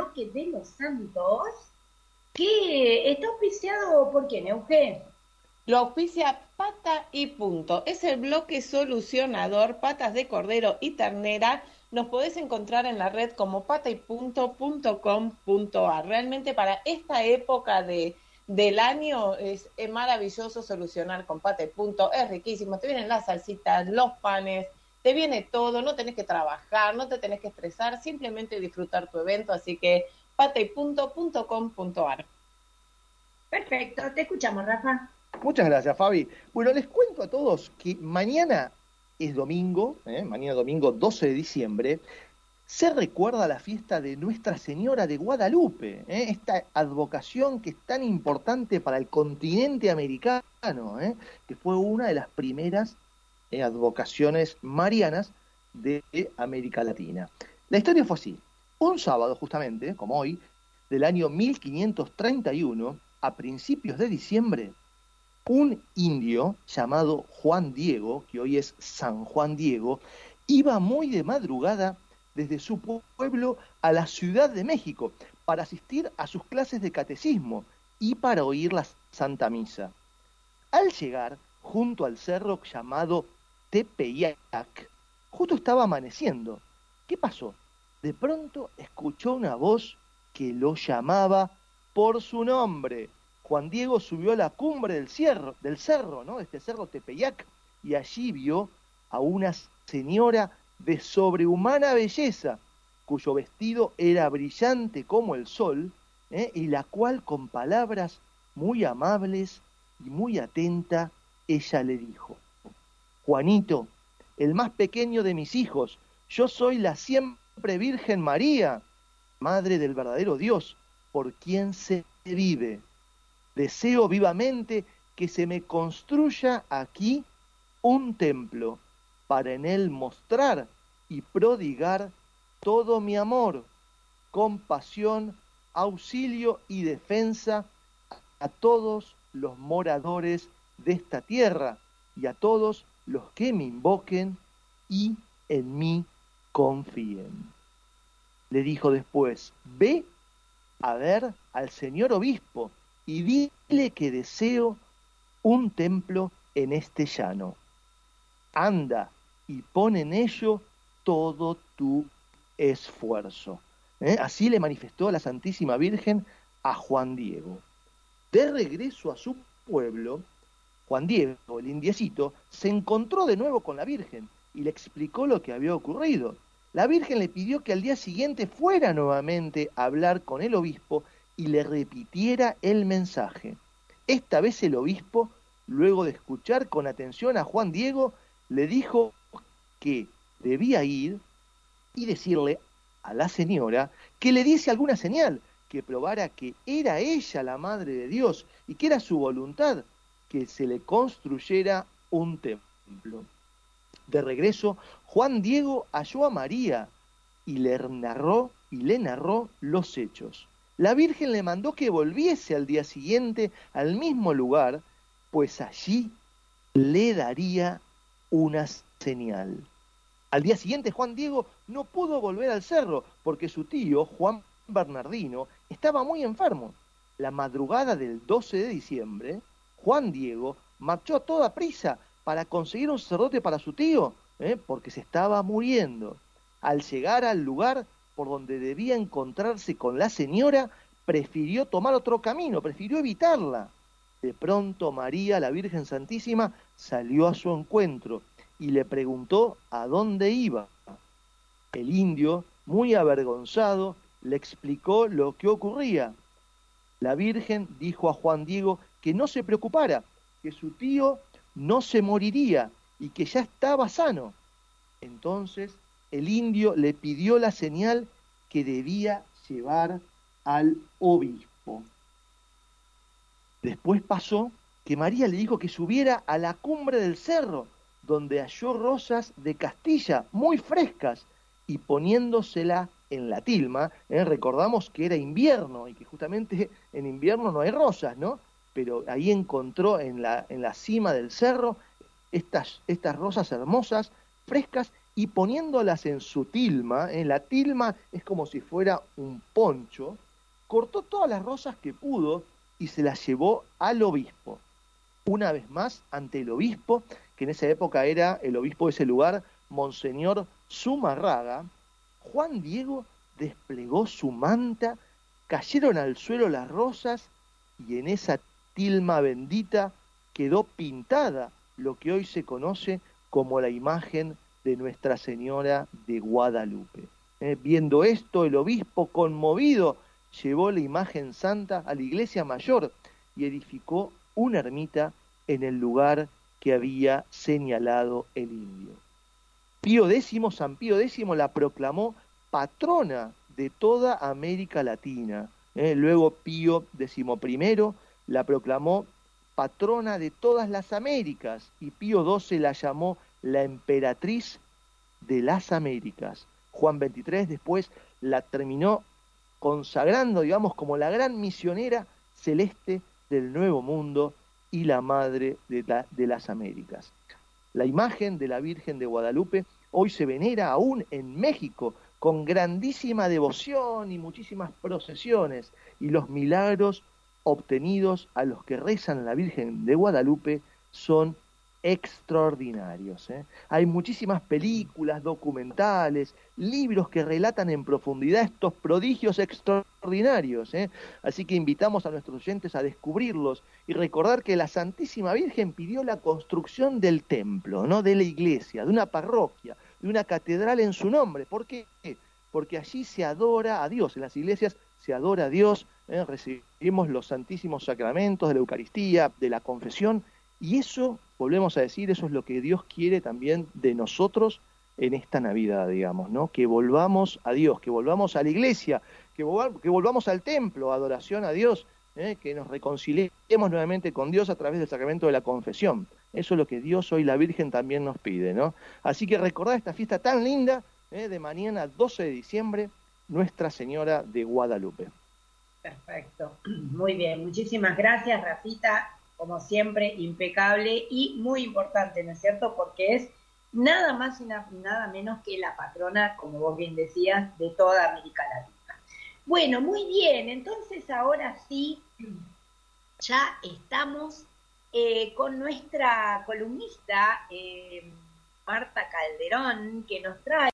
bloque de los santos que está auspiciado por quién, Eugenio. Lo auspicia Pata y Punto. Es el bloque solucionador, patas de cordero y ternera. Nos podés encontrar en la red como pataypunto.com.ar. Realmente para esta época de, del año es, maravilloso solucionar con Pata y Punto. Es riquísimo. Te vienen las salsitas, los panes, te viene todo. No tenés que trabajar, no te tenés que estresar, simplemente disfrutar tu evento. Así que pataypunto.com.ar. Perfecto, te escuchamos, Rafa. Muchas gracias, Fabi. Bueno, les cuento a todos que mañana es domingo, ¿eh? mañana domingo 12 de diciembre, se recuerda la fiesta de Nuestra Señora de Guadalupe, ¿eh? esta advocación que es tan importante para el continente americano, ¿eh? que fue una de las primeras advocaciones marianas de América Latina. La historia fue así. Un sábado, justamente, como hoy, del año 1531, a principios de diciembre, un indio llamado Juan Diego, que hoy es San Juan Diego, iba muy de madrugada desde su pueblo a la Ciudad de México para asistir a sus clases de catecismo y para oír la Santa Misa. Al llegar junto al cerro llamado Tepeyac, justo estaba amaneciendo. ¿Qué pasó? De pronto escuchó una voz que lo llamaba por su nombre. Juan Diego subió a la cumbre del, cerro, del cerro, ¿no? Este cerro Tepeyac, y allí vio a una señora de sobrehumana belleza, cuyo vestido era brillante como el sol, ¿eh? y la cual con palabras muy amables y muy atenta, ella le dijo, Juanito, el más pequeño de mis hijos, yo soy la siempre Virgen María, Madre del verdadero Dios, por quien se vive. Deseo vivamente que se me construya aquí un templo para en él mostrar y prodigar todo mi amor, compasión, auxilio y defensa a todos los moradores de esta tierra y a todos los que me invoquen y en mí confíen. Le dijo después, ve a ver al señor obispo y dile que deseo un templo en este llano. Anda y pon en ello todo tu esfuerzo. ¿Eh? Así le manifestó la Santísima Virgen a Juan Diego. De regreso a su pueblo, Juan Diego, el indiecito, se encontró de nuevo con la Virgen y le explicó lo que había ocurrido. La Virgen le pidió que al día siguiente fuera nuevamente a hablar con el obispo y le repitiera el mensaje. Esta vez el obispo, luego de escuchar con atención a Juan Diego, le dijo que debía ir y decirle a la señora que le diese alguna señal, que probara que era ella la Madre de Dios y que era su voluntad que se le construyera un templo. De regreso, Juan Diego halló a María y le narró y le narró los hechos. La Virgen le mandó que volviese al día siguiente al mismo lugar, pues allí le daría una señal. Al día siguiente Juan Diego no pudo volver al cerro porque su tío, Juan Bernardino, estaba muy enfermo. La madrugada del 12 de diciembre, Juan Diego marchó a toda prisa para conseguir un sacerdote para su tío, ¿eh? porque se estaba muriendo. Al llegar al lugar, por donde debía encontrarse con la señora, prefirió tomar otro camino, prefirió evitarla. De pronto María, la Virgen Santísima, salió a su encuentro y le preguntó a dónde iba. El indio, muy avergonzado, le explicó lo que ocurría. La Virgen dijo a Juan Diego que no se preocupara, que su tío no se moriría y que ya estaba sano. Entonces el indio le pidió la señal que debía llevar al obispo. Después pasó que María le dijo que subiera a la cumbre del cerro, donde halló rosas de Castilla muy frescas, y poniéndosela en la tilma, ¿eh? recordamos que era invierno y que justamente en invierno no hay rosas, ¿no? Pero ahí encontró en la, en la cima del cerro estas, estas rosas hermosas frescas y poniéndolas en su tilma, en la tilma es como si fuera un poncho, cortó todas las rosas que pudo y se las llevó al obispo. Una vez más, ante el obispo, que en esa época era el obispo de ese lugar, Monseñor Zumarraga, Juan Diego desplegó su manta, cayeron al suelo las rosas y en esa tilma bendita quedó pintada lo que hoy se conoce como la imagen de Nuestra Señora de Guadalupe. Eh, viendo esto, el obispo, conmovido, llevó la imagen santa a la iglesia mayor y edificó una ermita en el lugar que había señalado el indio. Pío X, San Pío X la proclamó patrona de toda América Latina. Eh, luego Pío XI la proclamó patrona de todas las Américas y Pío XII la llamó la emperatriz de las Américas. Juan XXIII después la terminó consagrando, digamos, como la gran misionera celeste del Nuevo Mundo y la madre de, de las Américas. La imagen de la Virgen de Guadalupe hoy se venera aún en México con grandísima devoción y muchísimas procesiones y los milagros obtenidos a los que rezan la Virgen de Guadalupe son extraordinarios. ¿eh? Hay muchísimas películas, documentales, libros que relatan en profundidad estos prodigios extraordinarios. ¿eh? Así que invitamos a nuestros oyentes a descubrirlos y recordar que la Santísima Virgen pidió la construcción del templo, no de la iglesia, de una parroquia, de una catedral en su nombre. ¿Por qué? Porque allí se adora a Dios, en las iglesias se adora a Dios, ¿eh? recibimos los santísimos sacramentos de la Eucaristía, de la confesión, y eso, volvemos a decir, eso es lo que Dios quiere también de nosotros en esta Navidad, digamos, ¿no? Que volvamos a Dios, que volvamos a la iglesia, que, volvamos al templo, adoración a Dios, ¿eh? que nos reconciliemos nuevamente con Dios a través del sacramento de la confesión. Eso es lo que Dios hoy la Virgen también nos pide, ¿no? Así que recordad esta fiesta tan linda ¿eh? de mañana 12 de diciembre, Nuestra Señora de Guadalupe. Perfecto, muy bien, muchísimas gracias, Rafita como siempre, impecable y muy importante, ¿no es cierto? Porque es nada más y nada menos que la patrona, como vos bien decías, de toda América Latina. Bueno, muy bien, entonces ahora sí, ya estamos eh, con nuestra columnista, eh, Marta Calderón, que nos trae